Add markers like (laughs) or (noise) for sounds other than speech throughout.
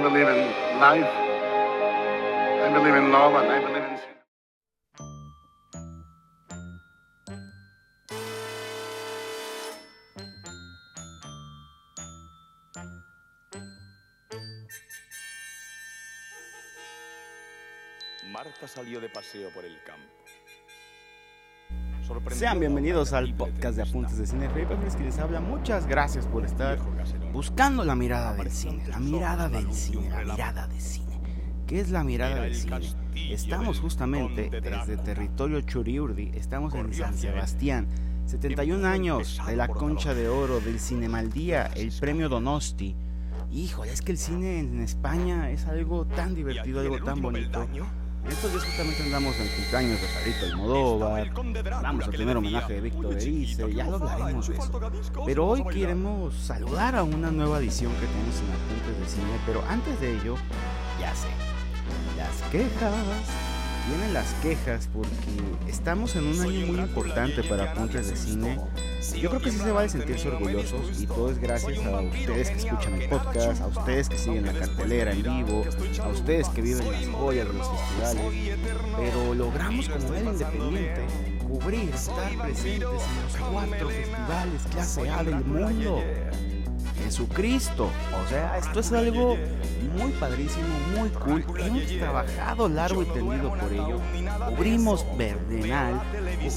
Believe in life. I believe in love and I believe in Marta salió de paseo por el campo. Sean bienvenidos al podcast de Apuntes de Cine Papers que les habla. Muchas gracias por estar buscando la mirada del cine, la mirada del cine, la mirada del cine. ¿Qué es la mirada del cine? Estamos justamente desde territorio Churiurdi, estamos en San Sebastián. 71 años de la concha de oro del Cinemaldía, el premio Donosti. Híjole, es que el cine en España es algo tan divertido, algo tan bonito. Estos días justamente andamos en cumpleaños de Sarito Almodóvar, vamos a tener homenaje de Víctor Erice, ya lo hablaremos de eso. Pero hoy queremos saludar a una nueva edición que tenemos en Apuntes de Cine, pero antes de ello, ya sé, las quejas. Vienen las quejas porque estamos en un año muy importante para Apuntes de Cine. Yo creo que sí se vale sentirse orgullosos y todo es gracias a ustedes que escuchan el podcast, a ustedes que siguen la cartelera en vivo, a ustedes que viven las joyas de los festivales. Pero logramos como medio independiente cubrir, estar presentes en los cuatro festivales clase A del mundo. Jesucristo. O sea, esto es algo muy padrísimo, muy cool. Hemos trabajado largo y tendido por ello. Cubrimos Berdenal,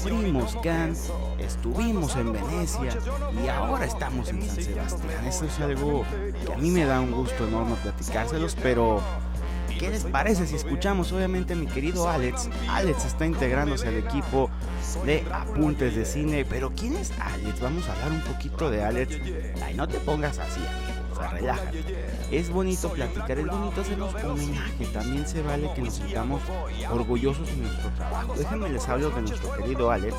cubrimos Cannes, estuvimos en Venecia y ahora estamos en San Sebastián. Esto es algo que a mí me da un gusto enorme platicárselos, pero ¿Qué les parece si escuchamos obviamente mi querido Alex? Alex está integrándose al equipo de apuntes de cine, pero ¿quién es Alex? Vamos a hablar un poquito de Alex. Ay, no te pongas así, amigo, o sea, relájate. Es bonito platicar, es bonito hacernos homenaje, también se vale que nos sintamos orgullosos de nuestro trabajo. Déjenme les hablo de nuestro querido Alex,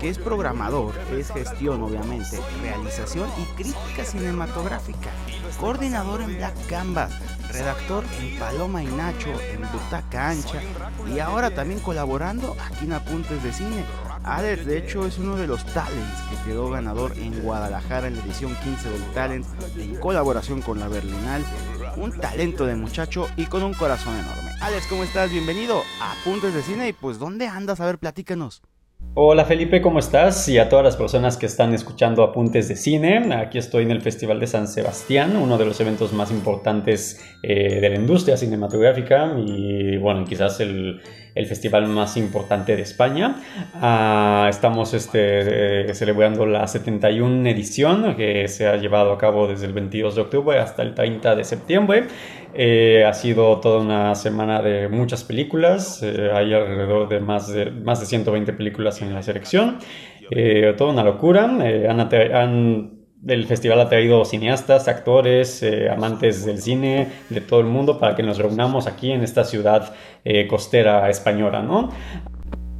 que es programador, es gestión obviamente, realización y crítica cinematográfica, coordinador en Black Canvas, redactor en Paloma y Nacho, en Butaca Ancha y ahora también colaborando aquí en Apuntes de Cine. Alex, de hecho, es uno de los talents que quedó ganador en Guadalajara en la edición 15 del Talent en colaboración con la Berlinal. Un talento de muchacho y con un corazón enorme. Alex, ¿cómo estás? Bienvenido a Apuntes de Cine y pues ¿dónde andas? A ver, platícanos. Hola Felipe, ¿cómo estás? Y a todas las personas que están escuchando Apuntes de Cine, aquí estoy en el Festival de San Sebastián, uno de los eventos más importantes eh, de la industria cinematográfica y bueno, quizás el, el festival más importante de España. Ah, estamos este, eh, celebrando la 71 edición que se ha llevado a cabo desde el 22 de octubre hasta el 30 de septiembre. Eh, ha sido toda una semana de muchas películas, eh, hay alrededor de más, de más de 120 películas en la selección, toda una locura. han, el festival ha traído cineastas, actores, eh, amantes del cine de todo el mundo para que nos reunamos aquí en esta ciudad eh, costera española, ¿no?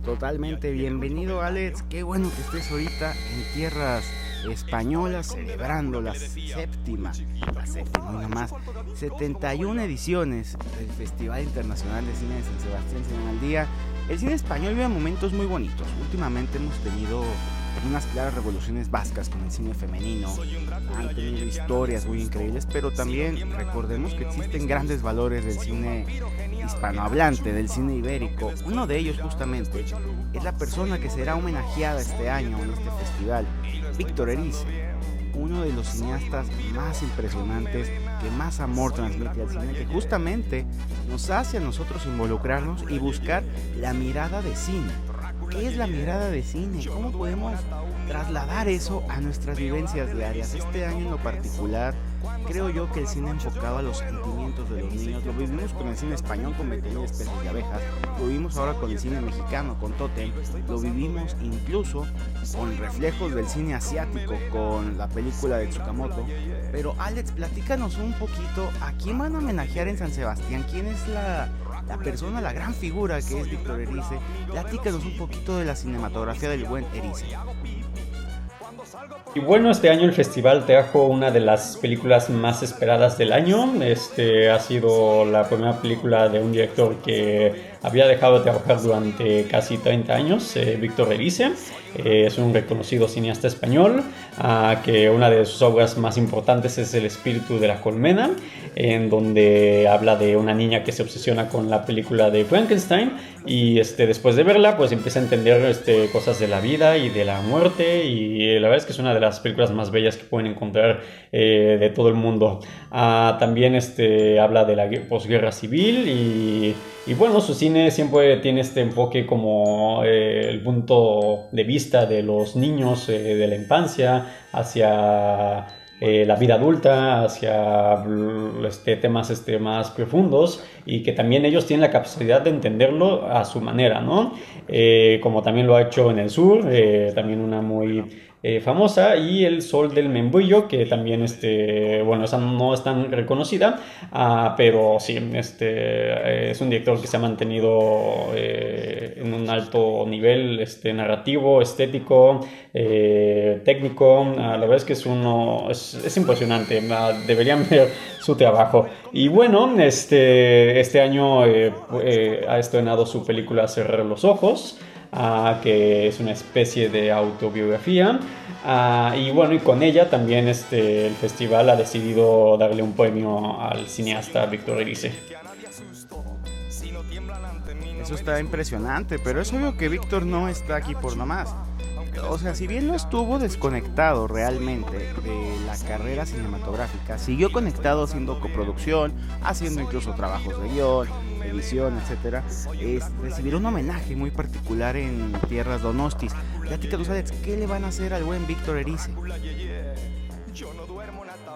Totalmente bienvenido Alex, qué bueno que estés ahorita en tierras españolas celebrando la séptima, la séptima, una más, 71 ediciones del Festival Internacional de Cine de San Sebastián Cine al Día. El cine español vive momentos muy bonitos. Últimamente hemos tenido unas claras revoluciones vascas con el cine femenino, han tenido historias muy increíbles, pero también recordemos que existen grandes valores del cine hispanohablante, del cine ibérico. Uno de ellos justamente es la persona que será homenajeada este año en este festival, Víctor Erice, uno de los cineastas más impresionantes, que más amor transmite al cine, que justamente nos hace a nosotros involucrarnos y buscar la mirada de cine ¿Qué es la mirada de cine? ¿Cómo podemos trasladar eso a nuestras vivencias diarias? Este año en lo particular, creo yo que el cine enfocado a los sentimientos de los niños, lo vivimos con el cine español con 20.000 especies de abejas, lo vivimos ahora con el cine mexicano, con Totem, lo vivimos incluso con reflejos del cine asiático, con la película de Tsukamoto. Pero Alex, platícanos un poquito, ¿a quién van a homenajear en San Sebastián? ¿Quién es la la persona, la gran figura que es Víctor Erice. Platícanos un poquito de la cinematografía del buen Erice. Y bueno, este año el festival trajo una de las películas más esperadas del año. Este ha sido la primera película de un director que había dejado de trabajar durante casi 30 años, Víctor Erice. es un reconocido cineasta español, ah, que una de sus obras más importantes es El espíritu de la colmena, en donde habla de una niña que se obsesiona con la película de Frankenstein y este, después de verla pues empieza a entender este, cosas de la vida y de la muerte y la verdad es que es una de las películas más bellas que pueden encontrar eh, de todo el mundo. Ah, también este, habla de la posguerra civil y, y, bueno, su cine siempre tiene este enfoque como eh, el punto de vista de los niños eh, de la infancia hacia eh, la vida adulta, hacia este, temas este, más profundos y que también ellos tienen la capacidad de entenderlo a su manera, ¿no? Como también lo ha hecho en el sur, también una muy eh, famosa y El Sol del Membrillo, que también, este, bueno, esa no es tan reconocida, ah, pero sí, este, eh, es un director que se ha mantenido eh, en un alto nivel este, narrativo, estético, técnico. Ah, la verdad es que es uno, es, impresionante, ah, deberían (laughs) ver su trabajo. Y bueno, este, este año ha estrenado su película Cerrar los Ojos que es una especie de autobiografía. y bueno, y con ella también este, el festival ha decidido darle un premio al cineasta Víctor Erice. Eso está impresionante, pero es obvio que Víctor no está aquí por nomás o sea, si bien no estuvo desconectado realmente de la carrera cinematográfica, siguió conectado haciendo coproducción, haciendo incluso trabajos de guion, edición, etcétera. Es recibir un homenaje muy particular en Tierras Donostis. Platícanos, Alex, ¿qué le van a hacer al buen Víctor Erice?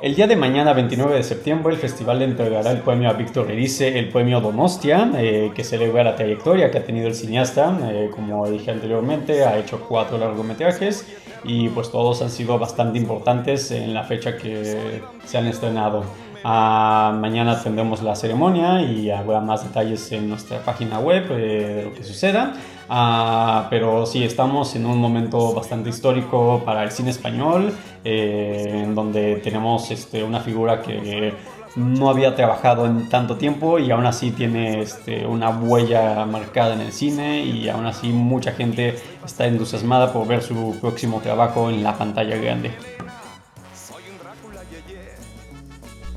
El día de mañana, 29 de septiembre, el festival le entregará el premio a Víctor Erice, el premio Donostia, eh, que celebra la trayectoria que ha tenido el cineasta. Eh, como dije anteriormente, ha hecho cuatro largometrajes y pues todos han sido bastante importantes en la fecha que se han estrenado. Ah, mañana tendremos la ceremonia y habrá más detalles en nuestra página web eh, de lo que suceda. Ah, pero sí, estamos en un momento bastante histórico para el cine español, eh, en donde tenemos este, una figura que no había trabajado en tanto tiempo y aún así tiene este, una huella marcada en el cine y aún así mucha gente está entusiasmada por ver su próximo trabajo en la pantalla grande.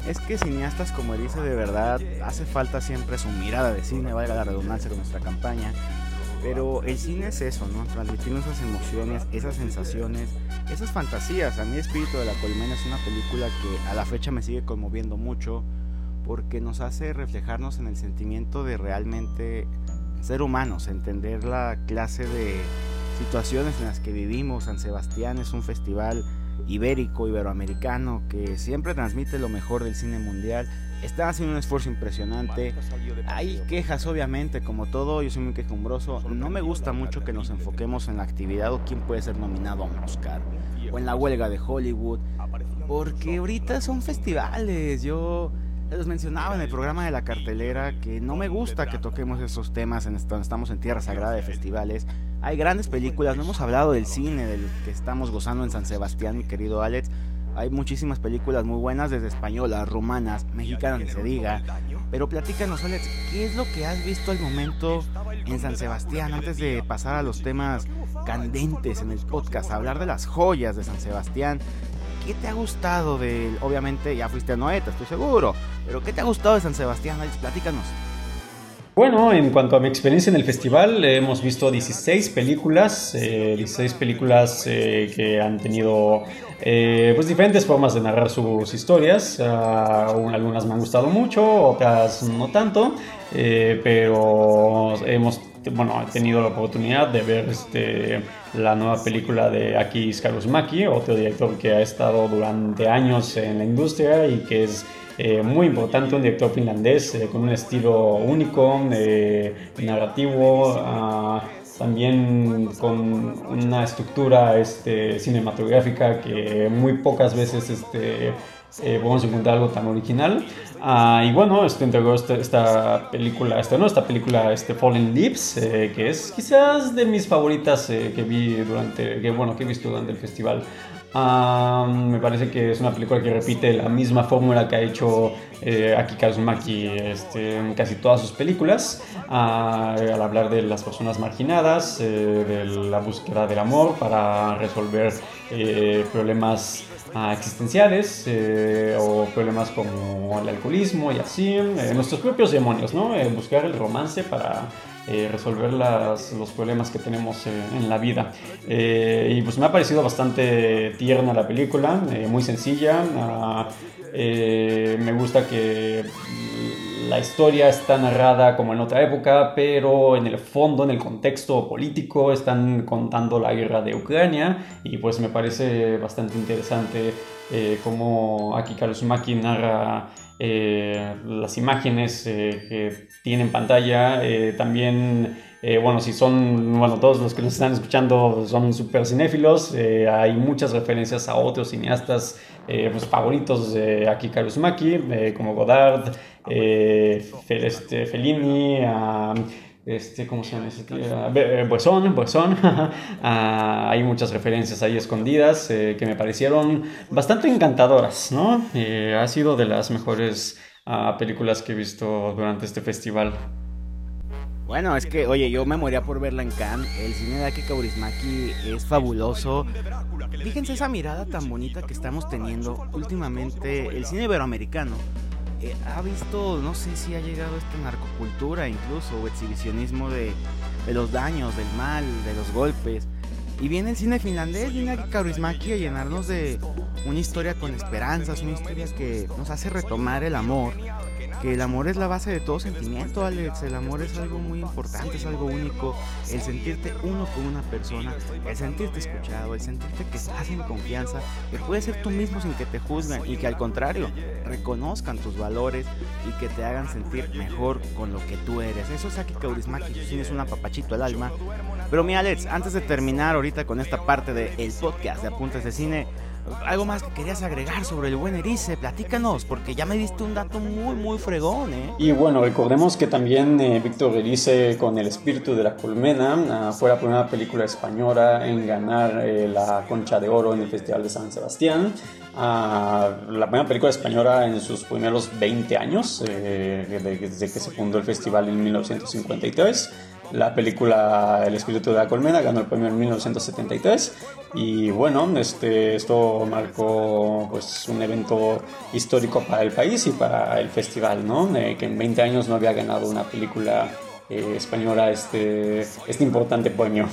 Es que cineastas como dice de verdad hace falta siempre su mirada de cine, valga la redundancia con nuestra campaña, pero el cine es eso, ¿no? Transmitir esas emociones, esas sensaciones, esas fantasías. A mí Espíritu de la Colmena es una película que a la fecha me sigue conmoviendo mucho porque nos hace reflejarnos en el sentimiento de realmente ser humanos, entender la clase de situaciones en las que vivimos. San Sebastián es un festival ibérico, iberoamericano, que siempre transmite lo mejor del cine mundial Está haciendo un esfuerzo impresionante. Hay quejas, obviamente, como todo. Yo soy muy quejumbroso. No me gusta mucho que nos enfoquemos en la actividad o quién puede ser nominado a un Oscar. O en la huelga de Hollywood. Porque ahorita son festivales. Yo les mencionaba en el programa de la cartelera que no me gusta que toquemos esos temas en estamos en tierra sagrada de festivales. Hay grandes películas, no hemos hablado del cine del que estamos gozando en San Sebastián, mi querido Alex. Hay muchísimas películas muy buenas, desde españolas, romanas, mexicanas, ni se diga. Pero platícanos, Alex, ¿qué es lo que has visto al momento en San Sebastián antes de pasar a los temas candentes en el podcast, hablar de las joyas de San Sebastián? ¿Qué te ha gustado de, obviamente ya fuiste a Noeta, estoy seguro, pero ¿qué te ha gustado de San Sebastián, Alex? Platícanos. Bueno, en cuanto a mi experiencia en el festival, hemos visto 16 películas, 16 eh, películas eh, que han tenido eh, pues diferentes formas de narrar sus historias. Ah, algunas me han gustado mucho, otras no tanto, pero hemos bueno, tenido la oportunidad de ver este, la nueva película de Aki Maki, otro director que ha estado durante años en la industria y que es eh, muy importante, un director finlandés eh, con un estilo único, eh, narrativo, ah, también con una estructura este, cinematográfica que muy pocas veces este, podemos encontrar algo tan original. Ah, y bueno, este entregó esta, esta, película, esta, ¿no? esta película este, Fallen Lips, que es quizás de mis favoritas que vi durante, que, bueno, que he visto durante el festival me parece que es una película que repite la misma fórmula que ha hecho eh, Aki Kaurismäki este, en casi todas sus películas, al hablar de las personas marginadas, eh, de la búsqueda del amor para resolver eh, problemas ah, existenciales o problemas como el alcoholismo y así, nuestros propios demonios, ¿no? buscar el romance para eh, resolver los problemas que tenemos eh, en la vida. Eh, y pues me ha parecido bastante tierna la película, muy sencilla. Ah, me gusta que la historia está narrada como en otra época, pero en el fondo, en el contexto político, están contando la guerra de Ucrania y pues me parece bastante interesante cómo aquí Karusmaki narra eh, las imágenes eh, que tiene en pantalla. Eh, también, bueno, si son, bueno, todos los que nos están escuchando son súper cinéfilos, hay muchas referencias a otros cineastas pues, favoritos de Aki Karusmaki, como Godard, este, Fellini, este, ¿cómo se llama ese tío? Buesón, Buesón. Ah, hay muchas referencias ahí escondidas eh, que me parecieron bastante encantadoras, ¿no? Eh, ha sido de las mejores ah, películas que he visto durante este festival. Bueno, es que, oye, yo me moría por verla en Cannes. El cine de Aki Kaurismaki es fabuloso. Fíjense esa mirada tan bonita que estamos teniendo últimamente. El cine iberoamericano eh, ha visto, no sé si ha llegado esta narcocultura incluso, o exhibicionismo de, los daños, del mal, de los golpes. Y viene el cine finlandés, viene a Kaurismäki a llenarnos de una historia con esperanzas, una historia que nos hace retomar el amor que el amor es la base de todo sentimiento, Alex. El amor es algo muy importante, es algo único. El sentirte uno con una persona, el sentirte escuchado, el sentirte que estás en confianza, que puedes ser tú mismo sin que te juzguen y que al contrario reconozcan tus valores y que te hagan sentir mejor con lo que tú eres. Eso es aquí Kaurismaki, tú tienes un apapachito al alma. Pero mi Alex, antes de terminar ahorita con esta parte del podcast de Apuntes de Cine, algo más que querías agregar sobre el buen Erice, platícanos, porque ya me diste un dato muy, muy fregón, ¿eh? Y bueno, recordemos que también eh, Víctor Erice, con El espíritu de la colmena, ah, fue la primera película española en ganar eh, la Concha de Oro en el Festival de San Sebastián. Ah, la primera película española en sus primeros 20 años, eh, desde que se fundó el festival en 1953. La película El espíritu de la colmena ganó el premio en 1973 y bueno, este, esto marcó pues, un evento histórico para el país y para el festival, ¿no? que en 20 años no había ganado una película eh, española este, este importante premio.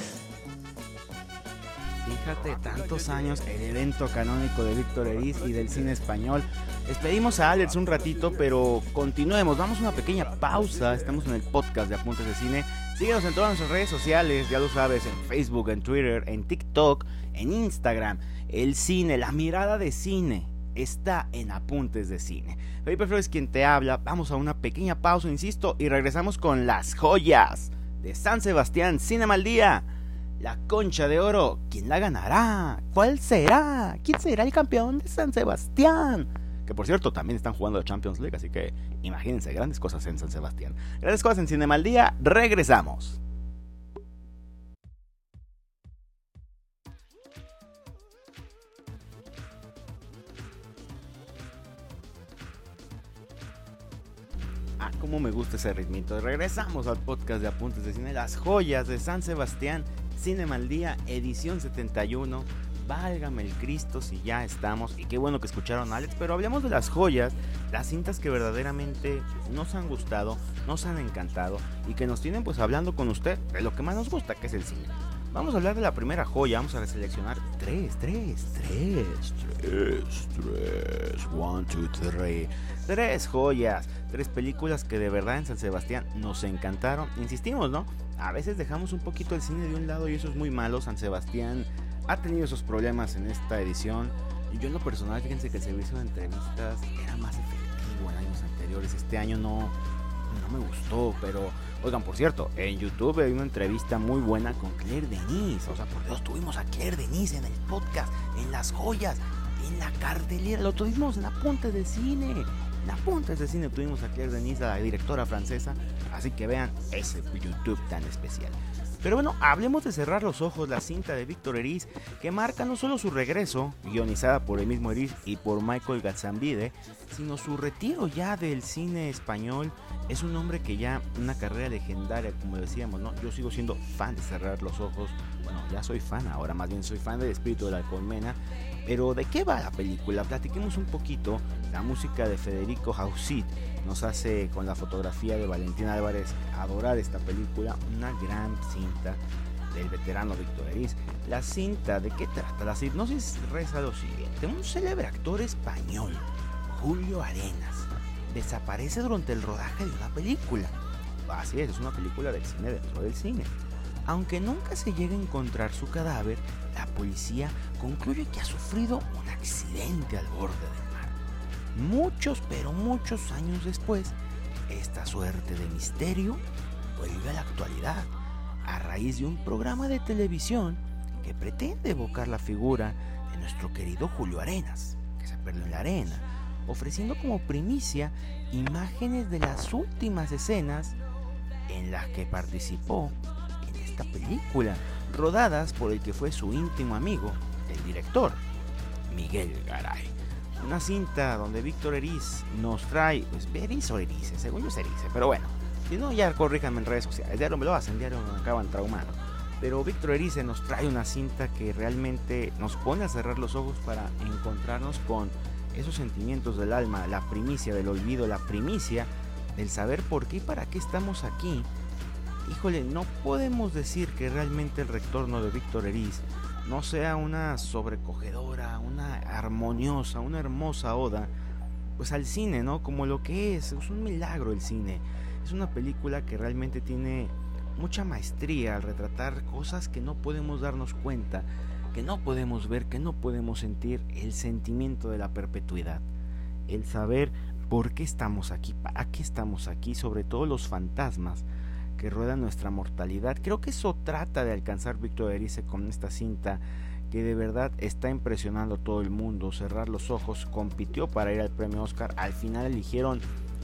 Fíjate, tantos años, el evento canónico de Víctor Eriz y del cine español. Despedimos a Alex un ratito, pero continuemos. Vamos a una pequeña pausa. Estamos en el podcast de Apuntes de Cine. Síguenos en todas nuestras redes sociales, ya lo sabes, en Facebook, en Twitter, en TikTok, en Instagram. El cine, la mirada de cine está en Apuntes de Cine. Felipe Flores quien te habla. Vamos a una pequeña pausa, insisto, y regresamos con las joyas de San Sebastián Cinema al Día. La concha de oro, ¿quién la ganará? ¿Cuál será? ¿Quién será el campeón de San Sebastián? Que por cierto, también están jugando la Champions League, así que imagínense, grandes cosas en San Sebastián. Grandes cosas en Cinema al Día, regresamos. Ah, cómo me gusta ese ritmito. Regresamos al podcast de Apuntes de Cine, las joyas de San Sebastián, Cinema al Día, edición 71 válgame el Cristo si ya estamos. Y qué bueno que escucharon a Alex, pero hablemos de las joyas, las cintas que verdaderamente nos han gustado, nos han encantado y que nos tienen pues hablando con usted de lo que más nos gusta, que es el cine. Vamos a hablar de la primera joya, vamos a seleccionar tres, tres, tres, tres, tres, one, two, three. Tres joyas, tres películas que de verdad en San Sebastián nos encantaron. Insistimos, ¿no? A veces dejamos un poquito el cine de un lado y eso es muy malo. San Sebastián ha tenido esos problemas en esta edición. Y yo en lo personal, fíjense que el servicio de entrevistas era más efectivo en años anteriores. Este año no, no me gustó, pero oigan, por cierto, en YouTube hay una entrevista muy buena con Claire Denise. O sea, por Dios, tuvimos a Claire Denise en el podcast, en las joyas, en la cartelera. Lo tuvimos en Apuntes de Cine. En Apuntes de Cine tuvimos a Claire Denise, la directora francesa. Así que vean ese YouTube tan especial. Pero bueno, hablemos de cerrar los ojos, la cinta de Víctor Eriz, que marca no solo su regreso, guionizada por el mismo Eriz y por Michael Gatzambide, sino su retiro ya del cine español. Es un hombre que ya una carrera legendaria, como decíamos, ¿no? Yo sigo siendo fan de cerrar los ojos. Bueno, ya soy fan, ahora más bien soy fan del espíritu de la colmena. Pero ¿de qué va la película? Platiquemos un poquito. La música de Federico Hausit nos hace con la fotografía de Valentín Álvarez adorar esta película, una gran cinta del veterano Víctor Eriz. La cinta, ¿de qué trata? La hipnosis reza lo siguiente. Un célebre actor español, Julio Arenas, desaparece durante el rodaje de una película. Así es, es una película del cine dentro del cine. Aunque nunca se llega a encontrar su cadáver, la policía concluye que ha sufrido un accidente al borde del. Muchos, pero muchos años después, esta suerte de misterio vuelve a la actualidad a raíz de un programa de televisión que pretende evocar la figura de nuestro querido Julio Arenas, que se perdió en la arena, ofreciendo como primicia imágenes de las últimas escenas en las que participó esta película, rodadas por el que fue su íntimo amigo, el director, Miguel Garay. Una cinta donde Víctor Eriz nos trae, pues Eriz o Erice, según yo es Erice, pero bueno, si no ya corríjanme en redes sociales, diario me lo hacen, diario me acaban traumando. Pero Víctor Erice nos trae una cinta que realmente nos pone a cerrar los ojos para encontrarnos con esos sentimientos del alma, la primicia del olvido, la primicia del saber por qué y para qué estamos aquí. Híjole, no podemos decir que realmente el retorno de Víctor Eriz no sea una sobrecogedora, una armoniosa, una hermosa oda, pues al cine, ¿no? Como lo que es, es un milagro el cine. Es una película que realmente tiene mucha maestría al retratar cosas que no podemos darnos cuenta, que no podemos ver, que no podemos sentir, el sentimiento de la perpetuidad, el saber por qué estamos aquí, para qué estamos aquí, sobre todo los fantasmas que rueda nuestra mortalidad. Creo que eso trata de alcanzar Víctor Erice con esta cinta que de verdad está impresionando a todo el mundo. Cerrar los ojos, compitió para ir al premio Oscar. Al final eligieron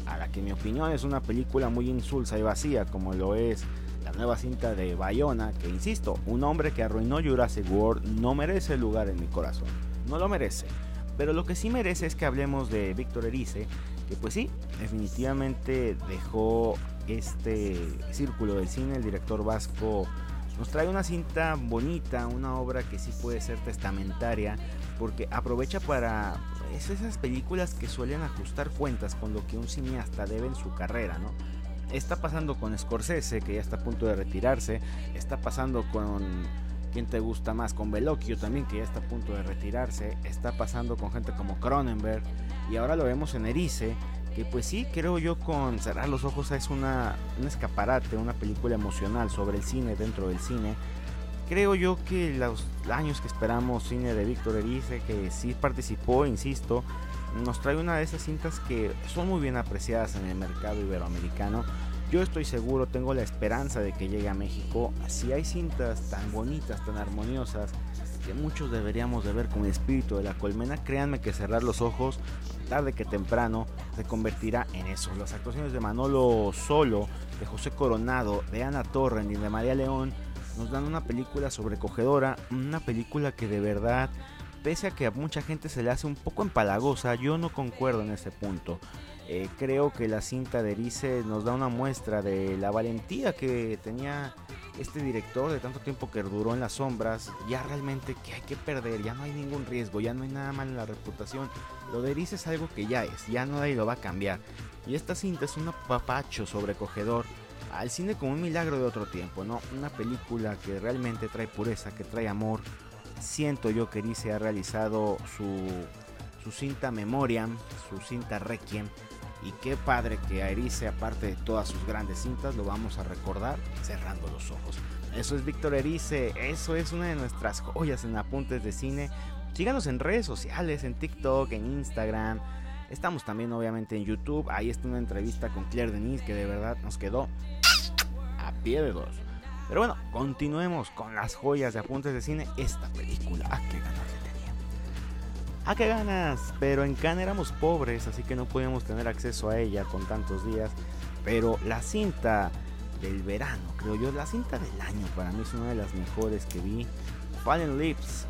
a la que en mi opinión es una película muy insulsa y vacía, como lo es la nueva cinta de Bayona, que insisto, un hombre que arruinó Jurassic World no merece lugar en mi corazón. No lo merece. Pero lo que sí merece es que hablemos de Víctor Erice, que pues sí, definitivamente dejó este círculo del cine, el director vasco nos trae una cinta bonita, una obra que sí puede ser testamentaria, porque aprovecha para es esas películas que suelen ajustar cuentas con lo que un cineasta debe en su carrera, ¿no? Está pasando con Scorsese, que ya está a punto de retirarse, está pasando con ¿Quién te gusta más? Con Veloquio también, que ya está a punto de retirarse. Está pasando con gente como Cronenberg. Y ahora lo vemos en Erice, que pues sí, creo yo con Cerrar los Ojos es una, un escaparate, una película emocional sobre el cine dentro del cine. Creo yo que los años que esperamos cine de Víctor Erice, que sí participó, insisto, nos trae una de esas cintas que son muy bien apreciadas en el mercado iberoamericano. Yo estoy seguro, tengo la esperanza de que llegue a México. Si hay cintas tan bonitas, tan armoniosas, que muchos deberíamos de ver con el espíritu de la colmena, créanme que cerrar los ojos, tarde que temprano, se convertirá en eso. Las actuaciones de Manolo Solo, de José Coronado, de Ana Torren y de María León nos dan una película sobrecogedora, una película que de verdad, pese a que a mucha gente se le hace un poco empalagosa, yo no concuerdo en ese punto. Eh, creo que la cinta de Erice nos da una muestra de la valentía que tenía este director de tanto tiempo que duró en las sombras, ya realmente que hay que perder, ya no hay ningún riesgo, ya no hay nada mal en la reputación. Lo de Erice es algo que ya es, ya nadie lo va a cambiar. Y esta cinta es un papacho sobrecogedor al cine como un milagro de otro tiempo, ¿no? Una película que realmente trae pureza, que trae amor. Siento yo que Erice ha realizado su, su cinta Memoriam, su cinta Requiem y qué padre que a Erice, aparte de todas sus grandes cintas, lo vamos a recordar cerrando los ojos. Eso es Víctor Erice, eso es una de nuestras joyas en apuntes de cine. Síganos en redes sociales, en TikTok, en Instagram. Estamos también obviamente en YouTube. Ahí está una entrevista con Claire Denis que de verdad nos quedó a pie de dos. Pero bueno, continuemos con las joyas de apuntes de cine. Esta película, ¿a qué ganas ¡Ah, qué ganas! Pero en Cannes éramos pobres, así que no podíamos tener acceso a ella con tantos días. Pero la cinta del verano, creo yo, la cinta del año, para mí es una de las mejores que vi, Fallen Lips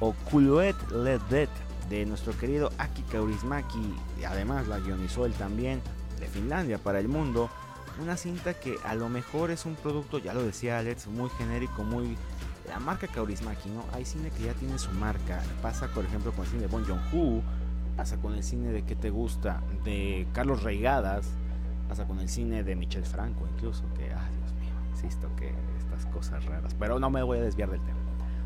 o Kuluet Let Dead de nuestro querido Aki Kaurismaki, y además la guionizó él también, de Finlandia para el mundo, una cinta que a lo mejor es un producto, ya lo decía Alex, muy genérico, muy la marca Kaurismaki, ¿no? Hay cine que ya tiene su marca. Pasa, por ejemplo, con el cine de Bon Joon-ho, pasa con el cine de ¿Qué te gusta? de Carlos Reigadas, pasa con el cine de Michel Franco, incluso, que, ah, Dios mío, insisto que estas cosas raras. Pero no me voy a desviar del tema.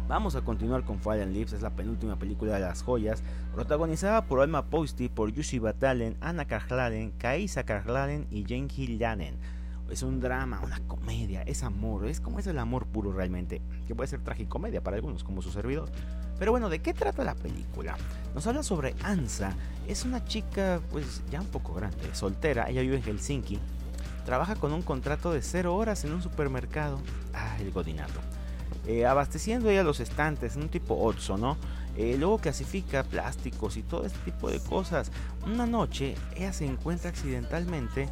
Vamos a continuar con Fallen Leaves, es la penúltima película de las joyas, protagonizada por Alma Posty, por Jussi Batalen, Anna Karhlalen, Kaisa Karhlalen y Jane Hill es un drama, una comedia, es amor, es como es el amor puro realmente, que puede ser tragicomedia para algunos, como su servidor. Pero bueno, ¿de qué trata la película? Nos habla sobre Ansa, es una chica pues ya un poco grande, soltera, ella vive en Helsinki, trabaja con un contrato de cero horas en un supermercado, ah, el godinato, eh, abasteciendo ella los estantes, un tipo Otso, ¿no? Eh, luego clasifica plásticos y todo este tipo de cosas. Una noche ella se encuentra accidentalmente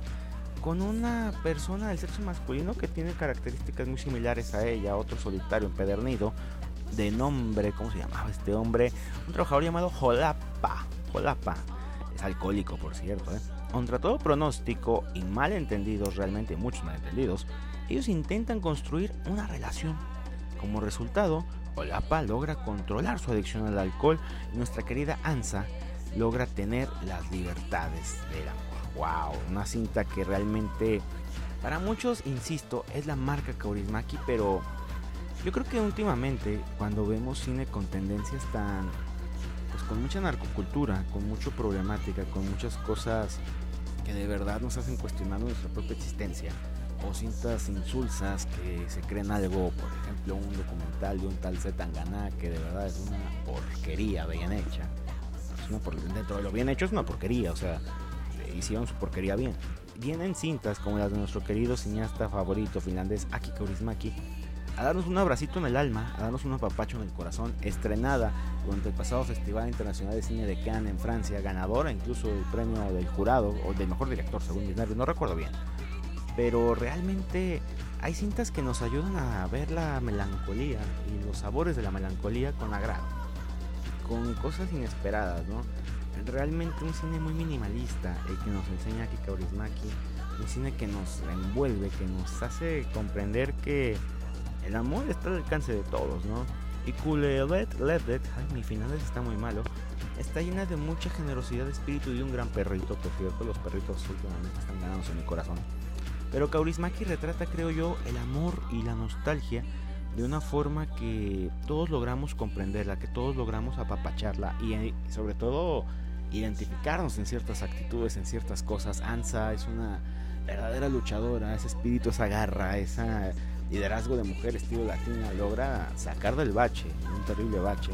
con una persona del sexo masculino que tiene características muy similares a ella, otro solitario empedernido, de nombre, ¿cómo se llamaba este hombre? Un trabajador llamado Jolapa. Jolapa. Es alcohólico, por cierto. ¿eh? Contra todo pronóstico y malentendidos, realmente muchos malentendidos, ellos intentan construir una relación. Como resultado, Jolapa logra controlar su adicción al alcohol y nuestra querida Ansa logra tener las libertades del amor wow, una cinta que realmente para muchos, insisto, es la marca Kaurismaki, pero yo creo que últimamente cuando vemos cine con tendencias tan pues con mucha narcocultura, con mucha problemática, con muchas cosas que de verdad nos hacen cuestionar nuestra propia existencia o cintas insulsas que se creen algo, por ejemplo, un documental de un tal Zetangana que de verdad es una porquería bien hecha. dentro de lo bien hecho es una porquería, o sea, hicieron su porquería bien. Vienen cintas como las de nuestro querido cineasta favorito finlandés Aki Kaurismäki a darnos un abracito en el alma, a darnos un apapacho en el corazón, estrenada durante el pasado Festival Internacional de Cine de Cannes en Francia, ganadora incluso del premio del jurado o del mejor director según mis nervios, no recuerdo bien. Pero realmente hay cintas que nos ayudan a ver la melancolía y los sabores de la melancolía con agrado, con cosas inesperadas, ¿no? Realmente un cine muy minimalista, el que nos enseña aquí Kaurismaki, un cine que nos envuelve, que nos hace comprender que el amor está al alcance de todos, ¿no? Y Kulelet Ledet, ay, mi final está muy malo, está llena de mucha generosidad de espíritu y un gran perrito, por cierto, los perritos últimamente están ganados en mi corazón. Pero Kaurismaki retrata, creo yo, el amor y la nostalgia de una forma que todos logramos comprenderla, que todos logramos apapacharla y eh, sobre todo identificarnos en ciertas actitudes, en ciertas cosas. Ansa es una verdadera luchadora, ese espíritu, esa garra, ese liderazgo de mujer estilo latina logra sacar del bache, un terrible bache,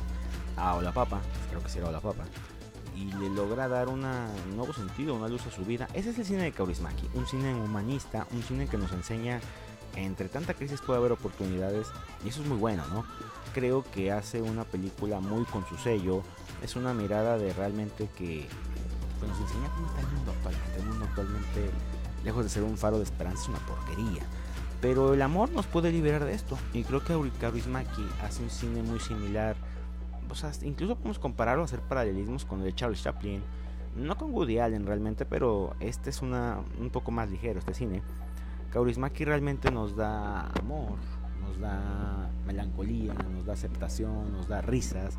a Olapapa, creo que sí era Olapapa, y le logra dar un nuevo sentido, una luz a su vida. Ese es el cine de Kaurismaki, un cine humanista, un cine que nos enseña que entre tanta crisis puede haber oportunidades y eso es muy bueno, ¿no? Creo que hace una película muy con su sello, es una mirada de realmente que nos enseña cómo está el mundo actualmente. El mundo actualmente, lejos de ser un faro de esperanza, es una porquería. Pero el amor nos puede liberar de esto. Y creo que Maki hace un cine muy similar. O sea, incluso podemos compararlo, hacer paralelismos con el de Charles Chaplin. No con Woody Allen realmente, pero este es una, un poco más ligero, este cine. Kaurismaki realmente nos da amor, nos da melancolía, nos da aceptación, nos da risas,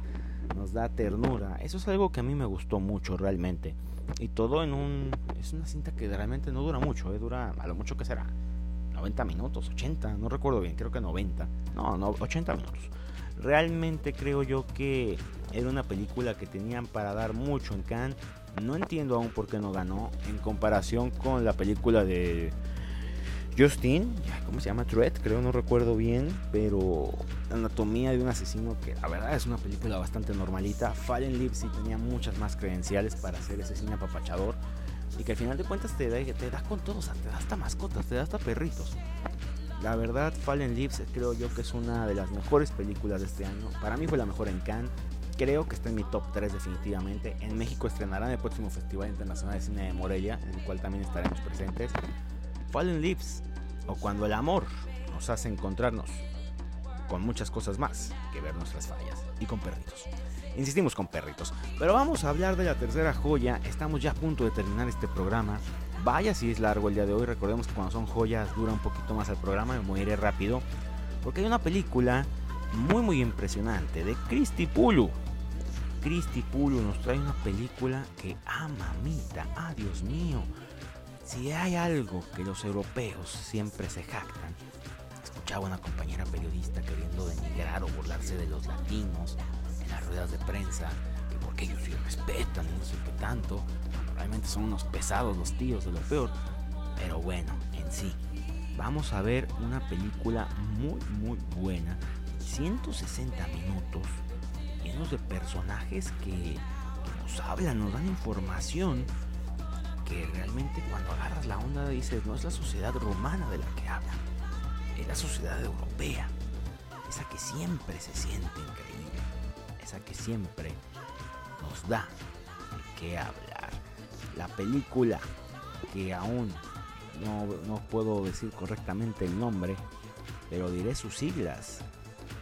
nos da ternura. Eso es algo que a mí me gustó mucho realmente. Y todo en un... Es una cinta que realmente no dura mucho, ¿eh? dura a lo mucho que será. 90 minutos, 80, no recuerdo bien, creo que 90. No, no, 80 minutos. Realmente creo yo que era una película que tenían para dar mucho en Cannes. No entiendo aún por qué no ganó en comparación con la película de Justin, ¿cómo se llama? Tread, creo, no recuerdo bien, pero Anatomía de un asesino que la verdad es una película bastante normalita. Fallen Lips sí tenía muchas más credenciales para hacer ese cine apapachador y que al final de cuentas te da, te da con todo, o sea, te da hasta mascotas, te da hasta perritos. La verdad, Fallen Lips creo yo que es una de las mejores películas de este año. Para mí fue la mejor en Cannes. Creo que está en mi top 3 definitivamente. En México estrenarán el próximo Festival Internacional de Cine de Morelia, en el cual también estaremos presentes. Fallen Lips o cuando el amor nos hace encontrarnos con muchas cosas más que ver nuestras fallas y con perritos. Insistimos con perritos, pero vamos a hablar de la tercera joya. Estamos ya a punto de terminar este programa. Vaya si es largo el día de hoy. Recordemos que cuando son joyas dura un poquito más el programa. Me moriré rápido. Porque hay una película muy muy impresionante de Christy Pulu. Christy Pulu nos trae una película que, ah mamita, ah Dios mío, si hay algo que los europeos siempre se jactan, escuchaba una compañera periodista queriendo denigrar o burlarse de los latinos en las ruedas de prensa, que porque ellos sí respetan no sé qué tanto, realmente son unos pesados los tíos de lo peor, pero bueno, en sí, vamos a ver una película muy muy buena, 160 minutos, llenos de personajes que, que nos hablan, nos dan información que realmente cuando agarras la onda dices, no es la sociedad romana de la que habla, es la sociedad europea, esa que siempre se siente increíble, esa que siempre nos da de qué hablar. La película que aún no, no puedo decir correctamente el nombre, pero diré sus siglas.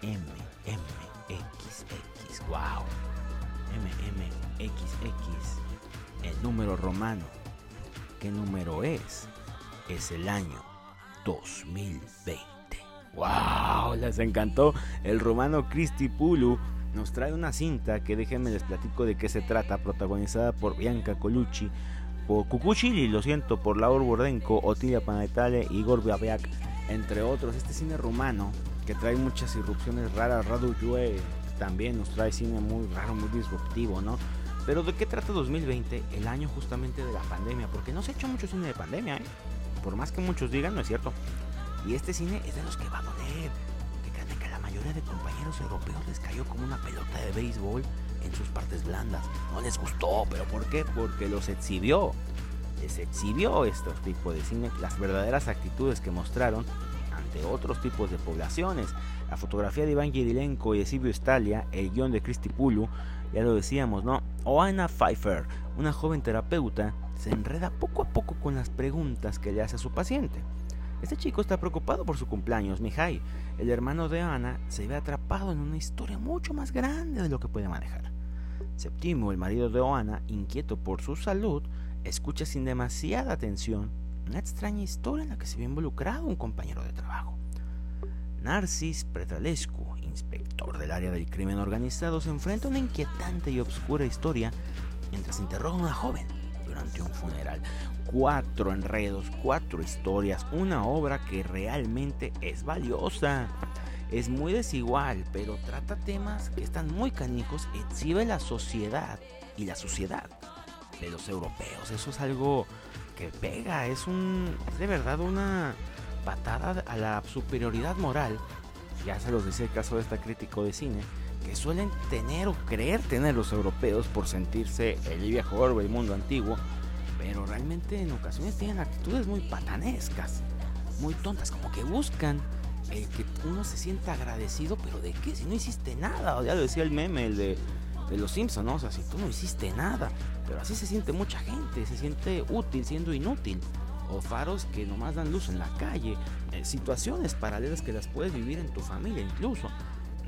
MMXX. Wow. MMXX. El número romano qué número es, es el año 2020. ¡Wow! Les encantó. El romano Cristi Pulu nos trae una cinta que déjenme les platico de qué se trata, protagonizada por Bianca Colucci, por Cucuchili, lo siento, por Laur Bordenko, Otilia Panetale Igor Babeak, entre otros. Este cine rumano que trae muchas irrupciones raras, Radu Yue también nos trae cine muy raro, muy disruptivo, ¿no? Pero ¿de qué trata 2020? El año justamente de la pandemia, porque no se ha hecho mucho cine de pandemia, ¿eh? Por más que muchos digan, no es cierto. Y este cine es de los que va a doler. Creen que la mayoría de compañeros europeos les cayó como una pelota de béisbol en sus partes blandas. No les gustó, pero ¿por qué? Porque los exhibió. Les exhibió estos tipos de cine, las verdaderas actitudes que mostraron ante otros tipos de poblaciones. La fotografía de Iván Yedilenko y de Silvio Stalia, el guion de Cristi Pulu, ya lo decíamos, ¿no? Oana Pfeiffer, una joven terapeuta, se enreda poco a poco con las preguntas que le hace a su paciente. Este chico está preocupado por su cumpleaños, Mihai. El hermano de Ana se ve atrapado en una historia mucho más grande de lo que puede manejar. Septimo, el marido de Oana, inquieto por su salud, escucha sin demasiada atención una extraña historia en la que se ve involucrado un compañero de trabajo. Narcis Pretralescu, inspector del área del crimen organizado, se enfrenta a una inquietante y obscura historia mientras interroga a una joven durante un funeral. Cuatro enredos, cuatro historias, una obra que realmente es valiosa. Es muy desigual, pero trata temas que están muy canijos, exhibe la sociedad y la sociedad de los europeos. Eso es algo que pega, es un es de verdad una patada a la superioridad moral, ya se los decía el caso de esta crítico de cine, que suelen tener o creer tener los europeos por sentirse el viejo orbe, el mundo antiguo, pero realmente en ocasiones tienen actitudes muy patanescas, muy tontas, como que buscan el que uno se sienta agradecido, pero ¿de qué? Si no hiciste nada, ya lo decía el meme, el de, de los Simpsons, ¿no? O sea, si tú no hiciste nada, pero así se siente mucha gente, se siente útil siendo inútil o faros que nomás dan luz en la calle, eh, situaciones paralelas que las puedes vivir en tu familia incluso.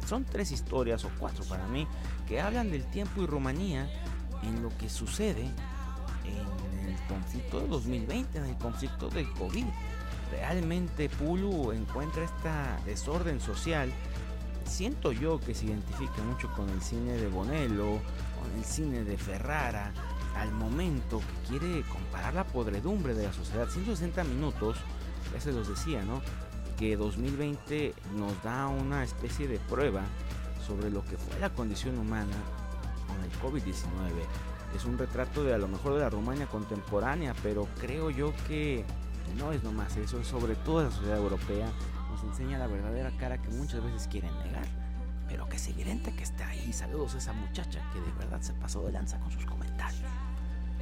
Son tres historias o cuatro para mí que hablan del tiempo y Rumanía en lo que sucede en el conflicto de 2020, en el conflicto del COVID. Realmente Pulu encuentra esta desorden social. Siento yo que se identifica mucho con el cine de Bonello, con el cine de Ferrara, al momento que quiere comparar la podredumbre de la sociedad. 160 minutos, ya se los decía, ¿no? Que 2020 nos da una especie de prueba sobre lo que fue la condición humana con el COVID-19. Es un retrato de a lo mejor de la Rumania contemporánea, pero creo yo que no es nomás eso, es sobre todo la sociedad europea. Nos enseña la verdadera cara que muchas veces quieren negar pero que es evidente que está ahí. Saludos a esa muchacha que de verdad se pasó de lanza con sus comentarios.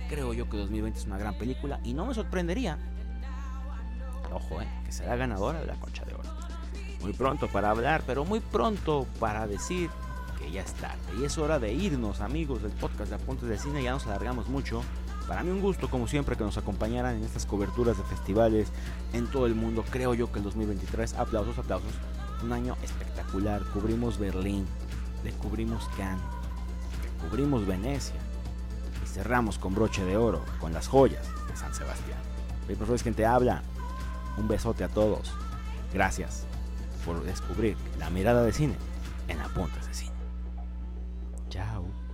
Creo yo que 2020 es una gran película y no me sorprendería, ojo, eh, que será ganadora de la Concha de Oro. Muy pronto para hablar, pero muy pronto para decir que ya es tarde. Y es hora de irnos, amigos del podcast de Apuntes de Cine. Ya nos alargamos mucho. Para mí un gusto, como siempre, que nos acompañaran en estas coberturas de festivales en todo el mundo. Creo yo que el 2023, aplausos, aplausos, un año espectacular. Cubrimos Berlín, descubrimos Cannes, cubrimos Venecia y cerramos con broche de oro, con las joyas de San Sebastián. Mi profesor es quien te habla. Un besote a todos. Gracias por descubrir la mirada de cine en Apuntes de Cine. Chao.